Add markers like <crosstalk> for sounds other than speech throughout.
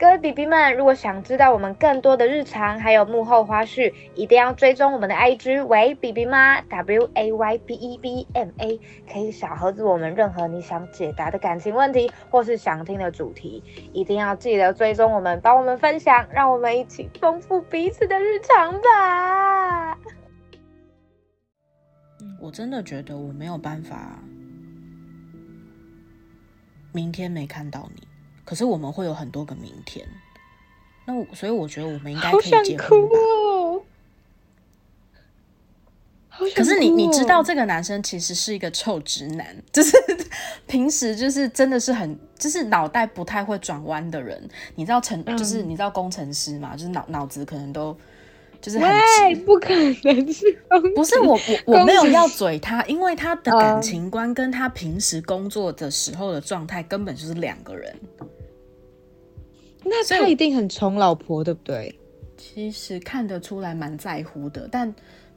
各位 B B 们，如果想知道我们更多的日常还有幕后花絮，一定要追踪我们的 I G 为 B B 妈 W A Y B E B M A，可以小盒子我们任何你想解答的感情问题，或是想听的主题，一定要记得追踪我们，帮我们分享，让我们一起丰富彼此的日常吧。我真的觉得我没有办法，明天没看到你。可是我们会有很多个明天，那我所以我觉得我们应该可以结婚吧。可是你你知道这个男生其实是一个臭直男，<laughs> 就是平时就是真的是很就是脑袋不太会转弯的人。你知道程就是你知道工程师嘛，就是脑脑子可能都就是很直，不可能是不是我我我没有要嘴他，因为他的感情观跟他平时工作的时候的状态根本就是两个人。那他一定很宠老婆，对不对？其实看得出来蛮在乎的，但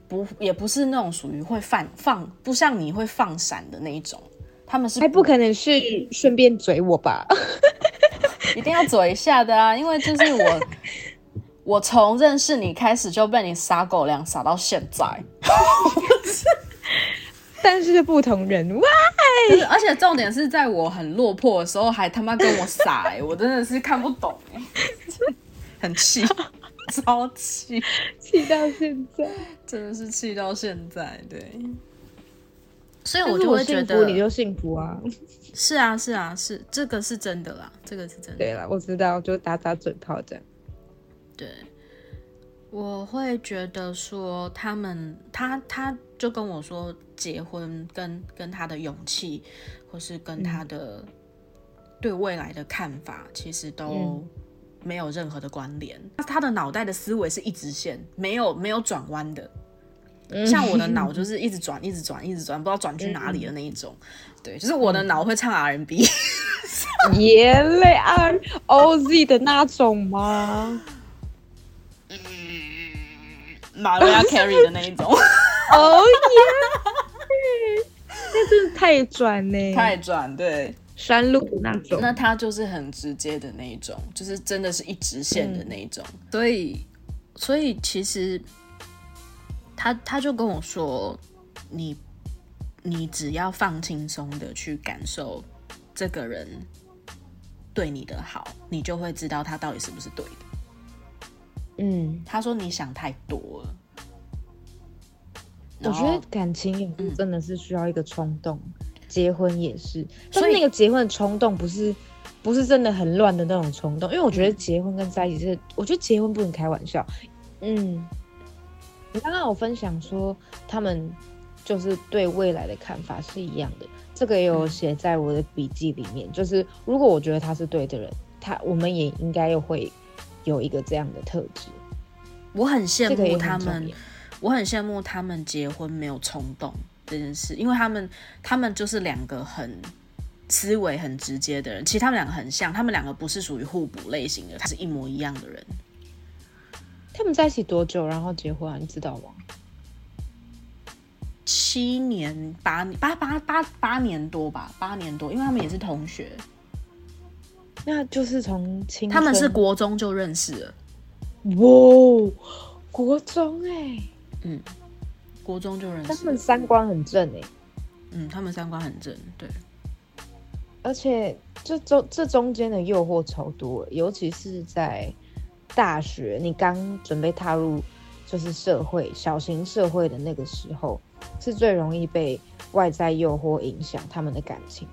不也不是那种属于会放放，不像你会放闪的那一种。他们是还不可能是顺便嘴我吧？<laughs> 一定要嘴一下的啊！因为就是我，<laughs> 我从认识你开始就被你撒狗粮撒到现在。<laughs> 但是不同人，why？而且重点是在我很落魄的时候，还他妈跟我傻，哎，我真的是看不懂，哎，<laughs> 很气，<laughs> 超气，气到现在，真的是气到现在，对。所以我就会觉得你就幸福啊，是啊，是啊，是这个是真的啦，这个是真的。对了，我知道，就打打嘴炮这样。对，我会觉得说他们，他他就跟我说。结婚跟跟他的勇气，或是跟他的对未来的看法，其实都没有任何的关联。他的脑袋的思维是一直线，没有没有转弯的。像我的脑就是一直转，一直转，一直转，不知道转去哪里的那一种。<laughs> 对，就是我的脑会唱 R&B，眼泪 R O Z 的那种吗？嗯，马瑞亚 Carey 的那一种。哦耶！<laughs> 那真的太转呢，太转对山路那种，那他就是很直接的那一种，就是真的是一直线的那一种。所以，所以其实他他就跟我说，你你只要放轻松的去感受这个人对你的好，你就会知道他到底是不是对的。嗯，他说你想太多了。我觉得感情也是真的是需要一个冲动，结婚也是，但是那个结婚的冲动不是不是真的很乱的那种冲动，因为我觉得结婚跟在一起是，我觉得结婚不能开玩笑。嗯，你刚刚有分享说他们就是对未来的看法是一样的，这个也有写在我的笔记里面，就是如果我觉得他是对的人，他我们也应该又会有一个这样的特质。我很羡慕他们。我很羡慕他们结婚没有冲动这件事，因为他们他们就是两个很思维很直接的人。其实他们两个很像，他们两个不是属于互补类型的，他是一模一样的人。他们在一起多久，然后结婚啊？你知道吗？七年八八八八八年多吧，八年多，因为他们也是同学。那就是从青他们是国中就认识了。哇，国中哎。嗯，国中就认识。他们三观很正哎。嗯，他们三观很正，对。而且这中这中间的诱惑超多，尤其是在大学，你刚准备踏入就是社会小型社会的那个时候，是最容易被外在诱惑影响他们的感情。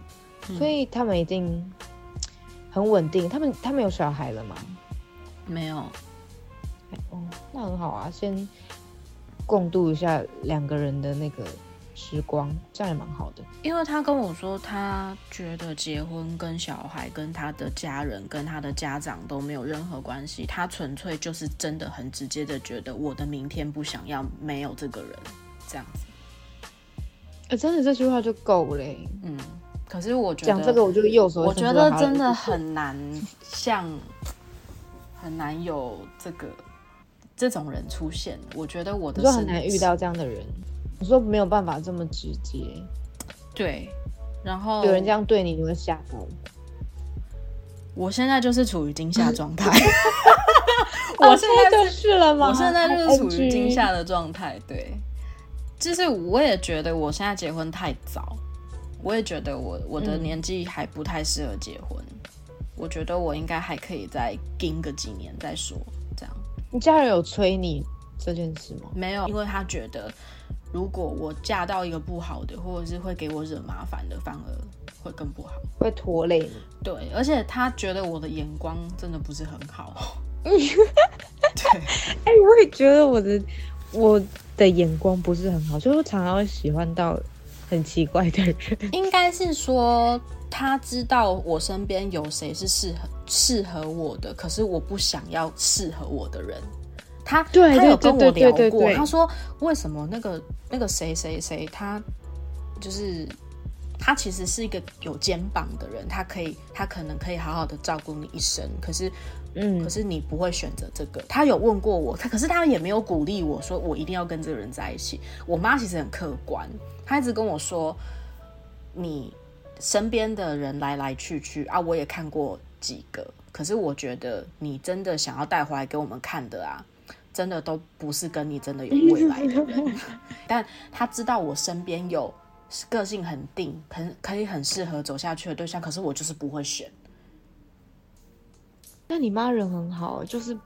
所以他们一定很稳定。他们他们有小孩了吗？没有。哦，那很好啊，先。共度一下两个人的那个时光，这样也蛮好的。因为他跟我说，他觉得结婚跟小孩、跟他的家人、跟他的家长都没有任何关系，他纯粹就是真的很直接的觉得我的明天不想要没有这个人这样子。哎，真的这句话就够嘞。嗯，可是我觉得讲这个，我就右手，我觉得真的很难，像很难有这个。这种人出现，我觉得我的说很难遇到这样的人。我说没有办法这么直接，对。然后有人这样对你，你会吓到。我现在就是处于惊吓 <laughs> 状态。我现在就是了吗？我现在就是处于惊吓的状态。对，就是我也觉得我现在结婚太早，我也觉得我我的年纪还不太适合结婚。我觉得我应该还可以再盯个几年再说。你家人有催你这件事吗？没有，因为他觉得如果我嫁到一个不好的，或者是会给我惹麻烦的，反而会更不好，会拖累你。对，而且他觉得我的眼光真的不是很好。嗯，<laughs> 对，哎，我也觉得我的我的眼光不是很好，所以我常常会喜欢到很奇怪的人。<laughs> 应该是说他知道我身边有谁是适合适合我的，可是我不想要适合我的人。他他有跟我聊过，他说为什么那个那个谁谁谁他就是他其实是一个有肩膀的人，他可以他可能可以好好的照顾你一生，可是。嗯，可是你不会选择这个。他有问过我，他可是他也没有鼓励我说我一定要跟这个人在一起。我妈其实很客观，她一直跟我说，你身边的人来来去去啊，我也看过几个。可是我觉得你真的想要带回来给我们看的啊，真的都不是跟你真的有 <laughs> 未来的人。<laughs> 但他知道我身边有个性很定、很可以很适合走下去的对象，可是我就是不会选。那你妈人很好，就是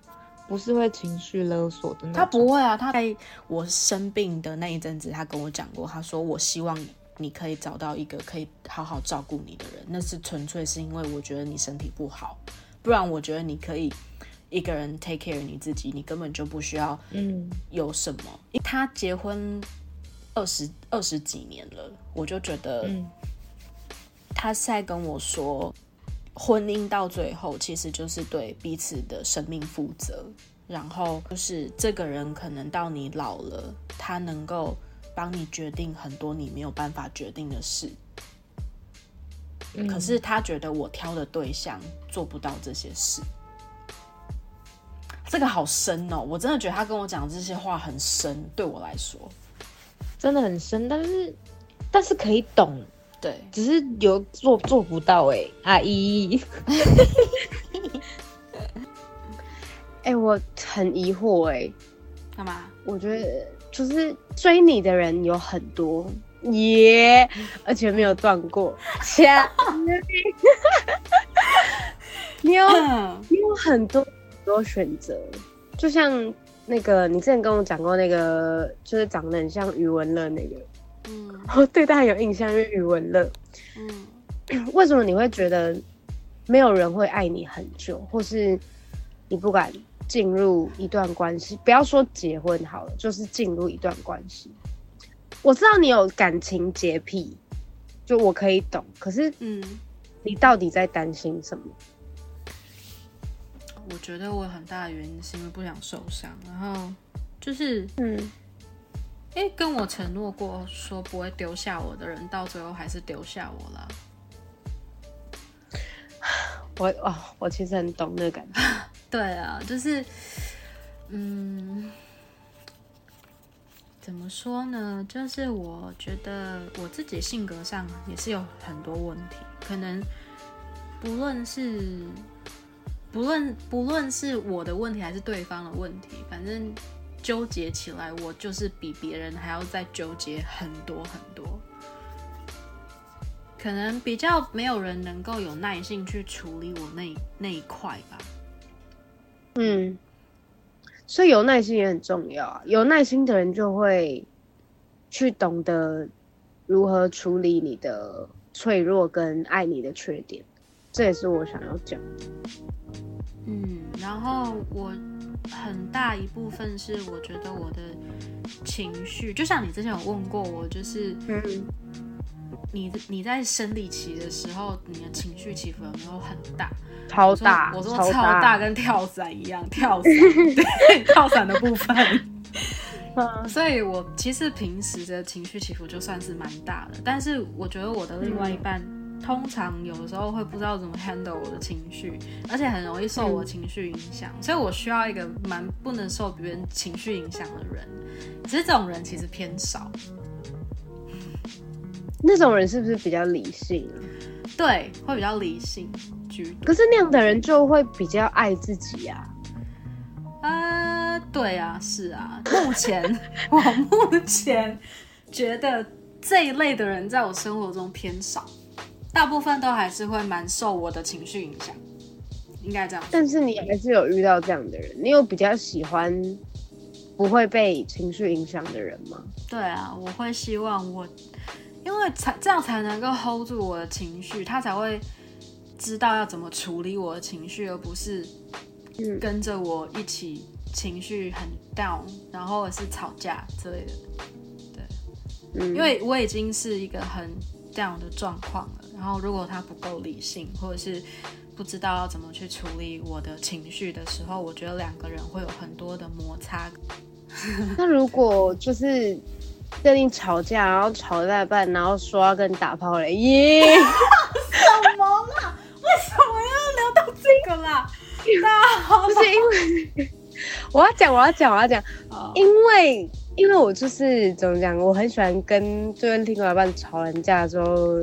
不是会情绪勒索的那种。她不会啊，她在我生病的那一阵子，她跟我讲过，她说我希望你可以找到一个可以好好照顾你的人，那是纯粹是因为我觉得你身体不好，不然我觉得你可以一个人 take care 你自己，你根本就不需要嗯有什么。他结婚二十二十几年了，我就觉得他在跟我说。婚姻到最后，其实就是对彼此的生命负责。然后就是这个人可能到你老了，他能够帮你决定很多你没有办法决定的事。可是他觉得我挑的对象做不到这些事。这个好深哦，我真的觉得他跟我讲这些话很深，对我来说真的很深。但是，但是可以懂。对，只是有做做不到哎，阿姨。<laughs> 哎，我很疑惑哎，干嘛？我觉得就是追你的人有很多耶，而且没有断过。<laughs> 切，你有你有很多很多选择，就像那个你之前跟我讲过那个，就是长得很像余文乐那个。嗯，我对他有印象，因为语文乐。嗯，为什么你会觉得没有人会爱你很久，或是你不敢进入一段关系？不要说结婚好了，就是进入一段关系。我知道你有感情洁癖，就我可以懂。可是，嗯，你到底在担心什么？我觉得我很大的原因是因为不想受伤，然后就是，嗯。哎，跟我承诺过说不会丢下我的人，到最后还是丢下我了。我哦，我其实很懂那个感觉。<laughs> 对啊，就是，嗯，怎么说呢？就是我觉得我自己性格上也是有很多问题，可能不论是不论不论是我的问题还是对方的问题，反正。纠结起来，我就是比别人还要再纠结很多很多，可能比较没有人能够有耐性去处理我那那一块吧。嗯，所以有耐心也很重要啊。有耐心的人就会去懂得如何处理你的脆弱跟爱你的缺点，这也是我想要讲的。嗯，然后我。很大一部分是我觉得我的情绪，就像你之前有问过我，就是你你在生理期的时候，你的情绪起伏有没有很大？超大，我说超大，跟跳伞一样，跳伞，对，<laughs> 跳伞的部分。<laughs> 所以我其实平时的情绪起伏就算是蛮大的，但是我觉得我的另外一半。通常有的时候会不知道怎么 handle 我的情绪，而且很容易受我情绪影响，所以我需要一个蛮不能受别人情绪影响的人。只是这种人其实偏少。那种人是不是比较理性？对，会比较理性。居。可是那样的人就会比较爱自己啊。啊，对啊，是啊。目前 <laughs> 我目前觉得这一类的人在我生活中偏少，大部分都还是会蛮受我的情绪影响，应该这样。但是你还是有遇到这样的人，你有比较喜欢不会被情绪影响的人吗？对啊，我会希望我，因为才这样才能够 hold 住我的情绪，他才会知道要怎么处理我的情绪，而不是跟着我一起情绪很 down，然后是吵架之类的。对，嗯，因为我已经是一个很 down 的状况了，然后如果他不够理性，或者是不知道要怎么去处理我的情绪的时候，我觉得两个人会有很多的摩擦。<laughs> 那如果就是跟你吵架，然后吵到一半，然后说要跟你打炮嘞，耶！<laughs> 什么啦？为什么要聊到这个啦？那好，不是因为我要讲，我要讲，我要讲，因为因为我就是怎么讲，我很喜欢跟就跟另外一半吵完架之后，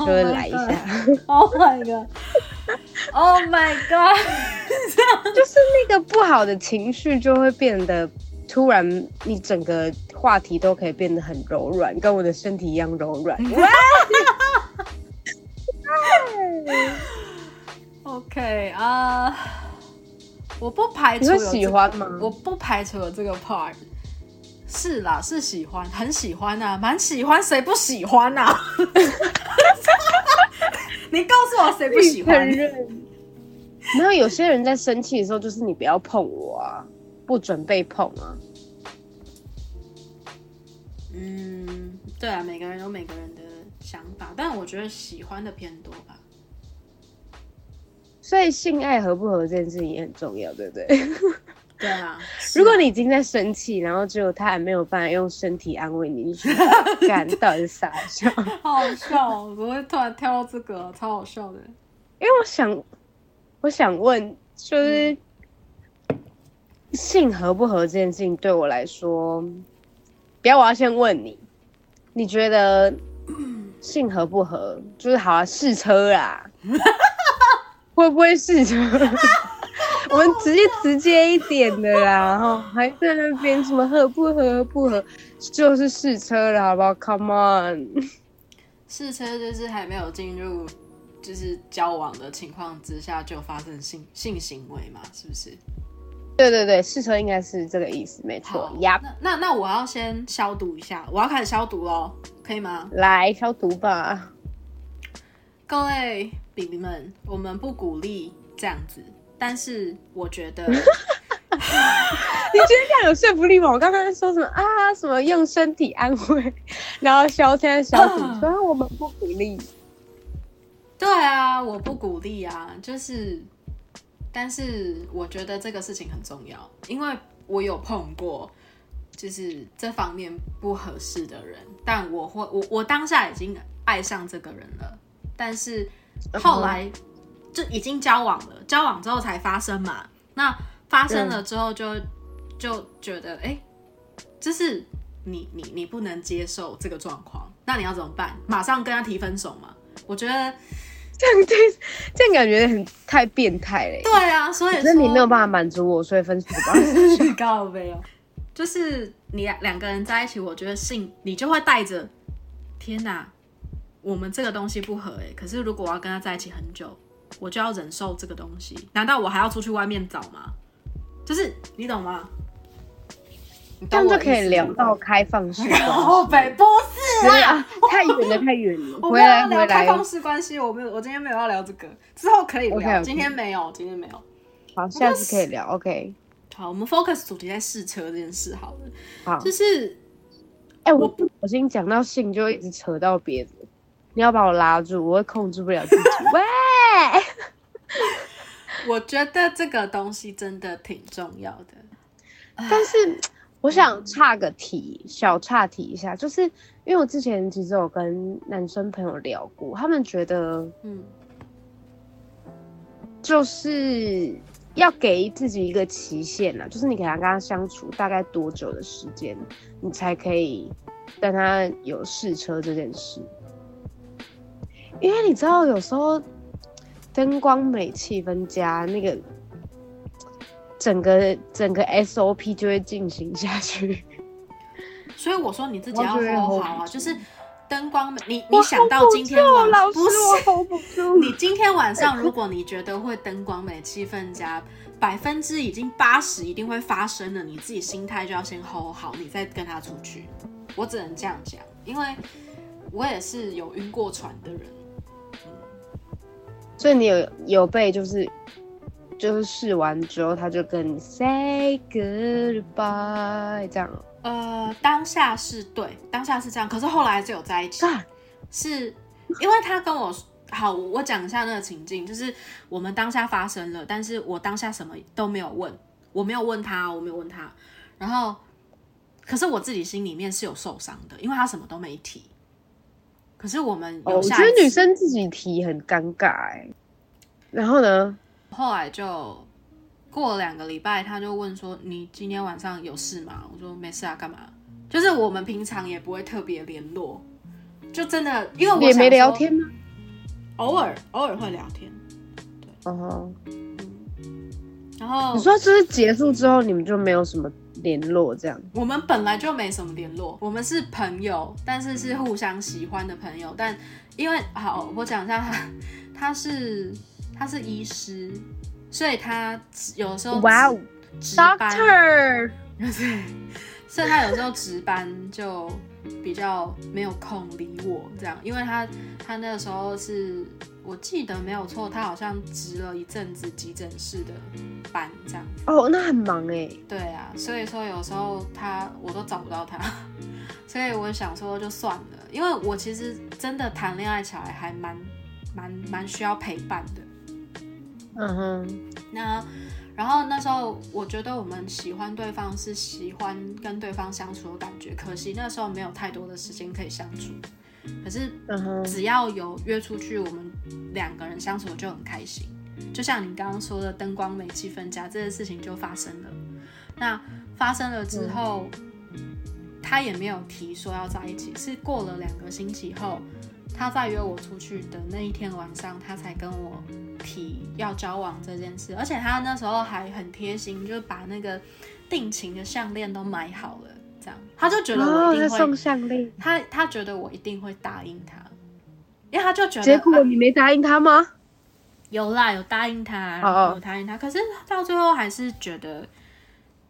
就会来一下。Oh my god！Oh my god！<laughs> 就是那个不好的情绪就会变得突然，你整个话题都可以变得很柔软，跟我的身体一样柔软。<laughs> OK 啊、我不排除喜欢吗我不排除有这个 part。是啦，是喜欢，很喜欢啊，蛮喜欢，谁不喜欢啊？<laughs> 你告诉我谁不喜欢？没有，有些人在生气的时候，就是你不要碰我啊，不准备碰啊。嗯，对啊，每个人有每个人的想法，但我觉得喜欢的偏多吧。所以性爱合不合这件事情也很重要，对不对？对啊，<laughs> 如果你已经在生气，然后只有他还没有办法用身体安慰你，你就觉得 <laughs> 干到底是傻笑？好 <laughs> 好笑哦，怎么会突然跳到这个，超好笑的。因为我想，我想问，就是、性合不合这件事情对我来说，不要，我要先问你，你觉得性合不合？就是好啊，试车啦，会不会试车？<laughs> 我们直接直接一点的啦，然后还在那边什么合不合合不合，就是试车了，好不好？Come on，<laughs> 试车就是还没有进入就是交往的情况之下就发生性性行为嘛，是不是？对对对，试车应该是这个意思，没错好，呀。那那那我要先消毒一下，我要开始消毒喽，可以吗？来消毒吧。各位比比们，我们不鼓励这样子，但是我觉得 <laughs> 你觉得这样有说服力吗？我刚刚说什么啊？什么用身体安慰，<laughs> 然后消现在消毒 <laughs> 说、啊、我们不鼓励。对啊，我不鼓励啊，就是，但是我觉得这个事情很重要，因为我有碰过，就是这方面不合适的人，但我会，我我当下已经爱上这个人了，但是后来就已经交往了，交往之后才发生嘛，那发生了之后就、就觉得，哎、就是你你你不能接受这个状况，那你要怎么办？马上跟他提分手嘛？我觉得。这样对，这样感觉很太变态嘞。对啊，所以那你没有办法满足我，所以分手吧。法告没有，就是你两两个人在一起，我觉得性你就会带着，天哪，我们这个东西不合哎、可是如果我要跟他在一起很久，我就要忍受这个东西，难道我还要出去外面找吗？就是你懂吗？你这样就可以聊到开放式 <laughs> 关系。后北不是，啊，太远了，太远了。<laughs> 我要聊开放。式关系，我没有，我今天没有要聊这个，之后可以聊今天没有，今天没有。好，下次可以聊。OK，好，我们 focus 主题在试车这件事好了，好。就是哎、我不小心讲到性，就会一直扯到别的。你要把我拉住，我会控制不了自己。<laughs> 喂，我觉得这个东西真的挺重要的。但是我想岔个题，小岔题一下，就是因为我之前其实有跟男生朋友聊过，他们觉得嗯，就是要给自己一个期限啊，就是你给他跟他相处大概多久的时间，你才可以跟他有试车这件事。因为你知道，有时候灯光美、气氛佳，那个整个整个 SOP 就会进行下去。所以我说你自己要 hold 好啊，就是灯光美，你你想到今天晚上不是。你今天晚上，如果你觉得会灯光美、气氛佳，百分之已经八十一定会发生的，你自己心态就要先 hold 好，你再跟他出去。我只能这样讲，因为我也是有晕过船的人。所以你有有被就是就是试完之后，他就跟你 say goodbye 这样哦。呃，当下是对，当下是这样，可是后来还是有在一起，干是因为他跟我好，我讲一下那个情境，就是我们当下发生了，但是我当下什么都没有问，我没有问他，我没有问他，然后可是我自己心里面是有受伤的，因为他什么都没提。可是我们我觉得女生自己提很尴尬哎。然后呢？后来就过了两个礼拜，他就问说：“你今天晚上有事吗？”我说：“没事啊，干嘛？”就是我们平常也不会特别联络，就真的因为我也没聊天吗？偶尔偶尔会聊天，哦，然后你说就是结束之后，你们就没有什么联络这样？我们本来就没什么联络，我们是朋友，但是是互相喜欢的朋友。但因为好，我讲一下他，他是他是医师，所以他有时候哇哦值值班，，Doctor，对，所以他有时候值班就比较没有空理我这样，因为他他那个时候是我记得没有错，他好像值了一阵子急诊室的班这样。哦，那很忙哎。对啊，所以说有时候他我都找不到他，<laughs> 所以我想说就算了，因为我其实真的谈恋爱起来还蛮蛮蛮需要陪伴的。嗯哼，那然后那时候我觉得我们喜欢对方是喜欢跟对方相处的感觉，可惜那时候没有太多的时间可以相处。可是只要有约出去，我们两个人相处就很开心。就像你刚刚说的，灯光美、气氛佳，这件事情就发生了。那发生了之后，他也没有提说要在一起，是过了两个星期后，他再约我出去的那一天晚上，他才跟我提要交往这件事。而且他那时候还很贴心，就把那个定情的项链都买好了，这样他就觉得我哦，一定会他送项链，他他觉得我一定会答应他，因为他就觉得结果啊你没答应他吗？有啦，有答应他，哦哦有答应他，可是到最后还是觉得，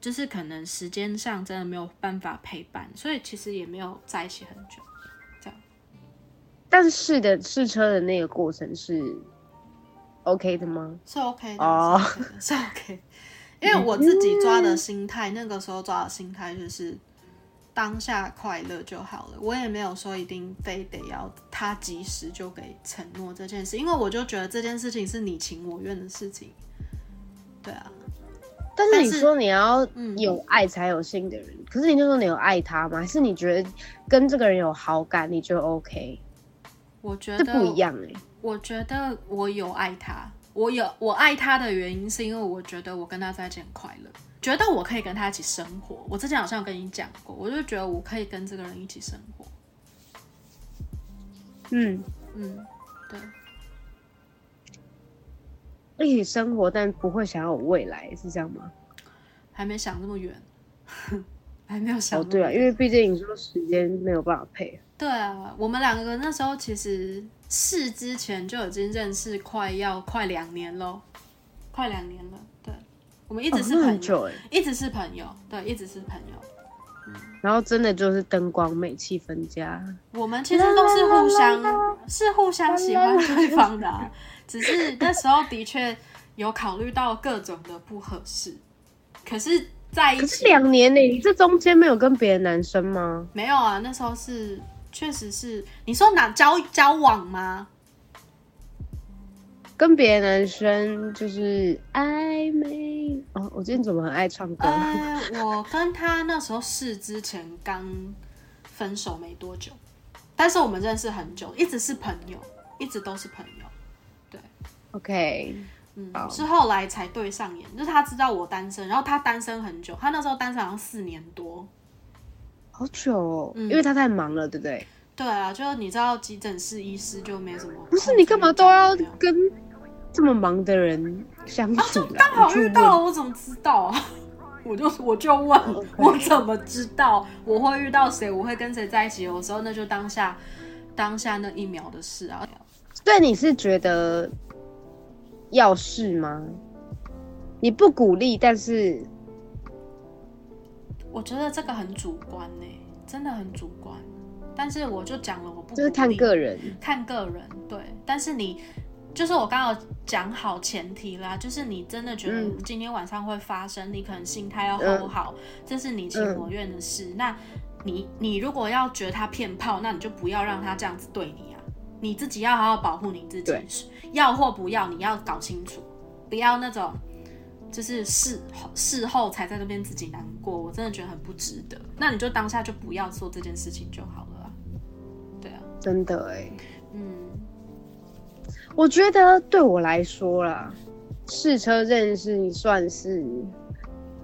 就是可能时间上真的没有办法陪伴，所以其实也没有在一起很久。但是的试车的那个过程是 OK 的吗？是 OK 的，哦是 OK。因为我自己抓的心态，那个时候抓的心态就是当下快乐就好了。我也没有说一定非得要他及时就给承诺这件事，因为我就觉得这件事情是你情我愿的事情。对啊，但是你说你要嗯有爱才有心的人，可是你就说你有爱他吗？还是你觉得跟这个人有好感，你就 OK？我觉得这不一样哎、我觉得我有爱他，我有我爱他的原因是因为我觉得我跟他在一起很快乐，觉得我可以跟他一起生活。我之前好像有跟你讲过，我就觉得我可以跟这个人一起生活。嗯，嗯，对，一起生活，但不会想要有未来，是这样吗？还没想那么远，<laughs> 还没有想哦，对啊，因为毕竟你说时间没有办法配。对啊，我们两个那时候其实试之前就已经认识，快要快两年喽，快两年了。对，我们一一直是朋友，很久哎、一直是朋友，对，一直是朋友。然后真的就是灯光美、气氛佳。我们其实都是互相是互相喜欢对方的、啊，只是那时候的确有考虑到各种的不合适，可是在一可是起两年呢、你这中间没有跟别的男生吗？没有啊，那时候是确实是你说哪交交往吗？跟别的男生就是暧昧哦。我今天怎么很爱唱歌？呃，我跟他那时候是之前刚分手没多久，但是我们认识很久，一直是朋友，一直都是朋友。对 OK，嗯，是后来才对上眼，就是他知道我单身，然后他单身很久，他那时候单身好像四年多。好久哦，嗯因为他太忙了，对不对？对啊，就是你知道急诊室医师就没什么。不是你干嘛都要跟这么忙的人相处刚好遇到了，我怎么知道啊？我就我就问，我怎么知道我会遇到谁？我会跟谁在一起？有时候那就当下当下那一秒的事啊。对，你是觉得要试吗？你不鼓励，但是我觉得这个很主观呢，真的很主观。但是我就讲了，我不就是看个人，看个人。对，但是你就是我刚刚讲好前提啦，就是你真的觉得今天晚上会发生，你可能心态要 hold 好，这是你情我愿的事。那你你如果要觉得他骗炮，那你就不要让他这样子对你啊，你自己要好好保护你自己，要或不要，你要搞清楚，不要那种。就是事事后才在那边自己难过，我真的觉得很不值得。那你就当下就不要做这件事情就好了。对啊，真的哎，嗯，我觉得对我来说啦，试车认识算是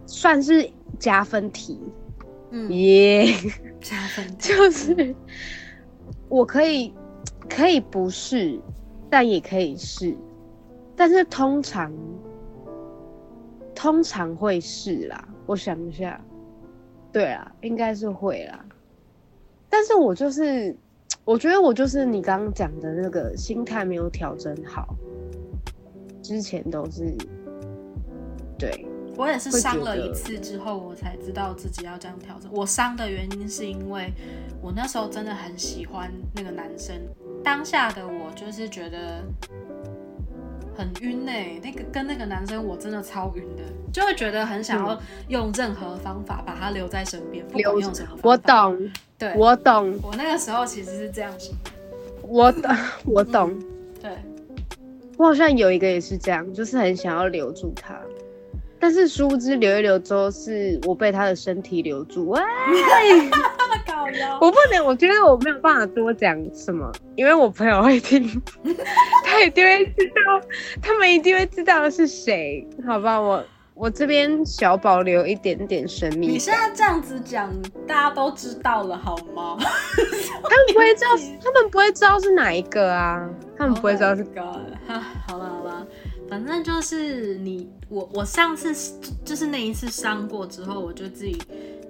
算是加分题。嗯耶，加分 <laughs> 就是我可以可以不试，但也可以试，但是通常。通常会是啦，我想一下，对啊，应该是会啦。但是我就是，我觉得我就是你刚刚讲的那个心态没有调整好，之前都是，对我也是伤了一次之后，我才知道自己要这样调整。我伤的原因是因为我那时候真的很喜欢那个男生，当下的我就是觉得。很晕呢，那个跟那个男生我真的超晕的，就会觉得很想要用任何方法把他留在身边，不管用什么方法。我懂，对，我懂。我那个时候其实是这样子。我懂，<laughs> 我懂。对，我好像有一个也是这样，就是很想要留住他。但是殊不知留一留之后，是我被他的身体留住。喂，<laughs> 我不能，我觉得我没有办法多讲什么，因为我朋友会听，<laughs> 他一定会知道，他们一定会知道是谁，好吧？我我这边小保留一点点神秘。你现在这样子讲，大家都知道了好吗？<laughs> 他们不会知道，他们不会知道是哪一个啊？他们不会知道是个。好了好了。反正就是你我我上次就是那一次伤过之后，我就自己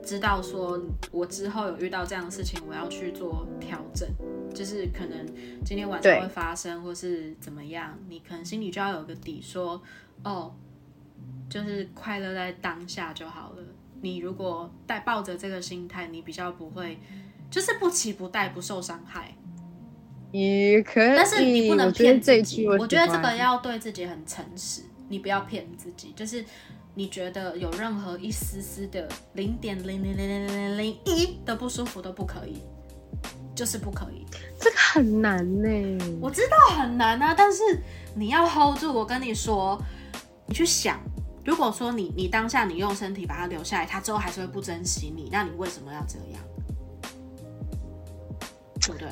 知道说，我之后有遇到这样的事情，我要去做调整，就是可能今天晚上会发生，或是怎么样，你可能心里就要有个底，说哦，就是快乐在当下就好了。你如果带抱着这个心态，你比较不会，就是不期不待，不受伤害。也可以，但是你不能骗自己。我觉得这个要对自己很诚实，你不要骗自己。就是你觉得有任何一丝丝的零点零零零零零零一的不舒服都不可以，就是不可以。这个很难呢，我知道很难啊，但是你要 hold 住。我跟你说，你去想，如果说你你当下你用身体把它留下来，他之后还是会不珍惜你，那你为什么要这样？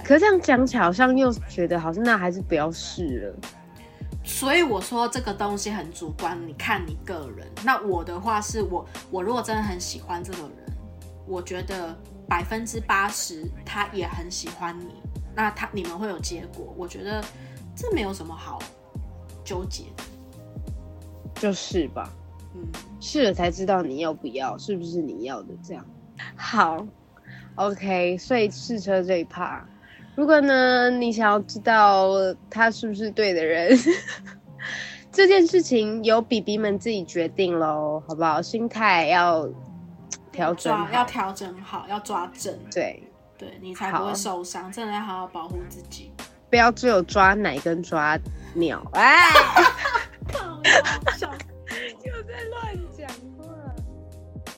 可这样讲起来，好像又觉得好像那还是不要试了。所以我说这个东西很主观，你看你个人。那我的话是我，我如果真的很喜欢这个人，我觉得百分之八十他也很喜欢你，那他你们会有结果。我觉得这没有什么好纠结的，就是吧。嗯，试了才知道你要不要，是不是你要的这样。好。OK，所以试车这一趴，如果呢，你想要知道他是不是对的人，<laughs> 这件事情由 B B 们自己决定喽，好不好？心态要调整要，要调整好，要抓正，对。对，你才不会受伤，真的要好好保护自己，不要只有抓奶跟抓鸟，<laughs> 哎，笑，<laughs> 又在乱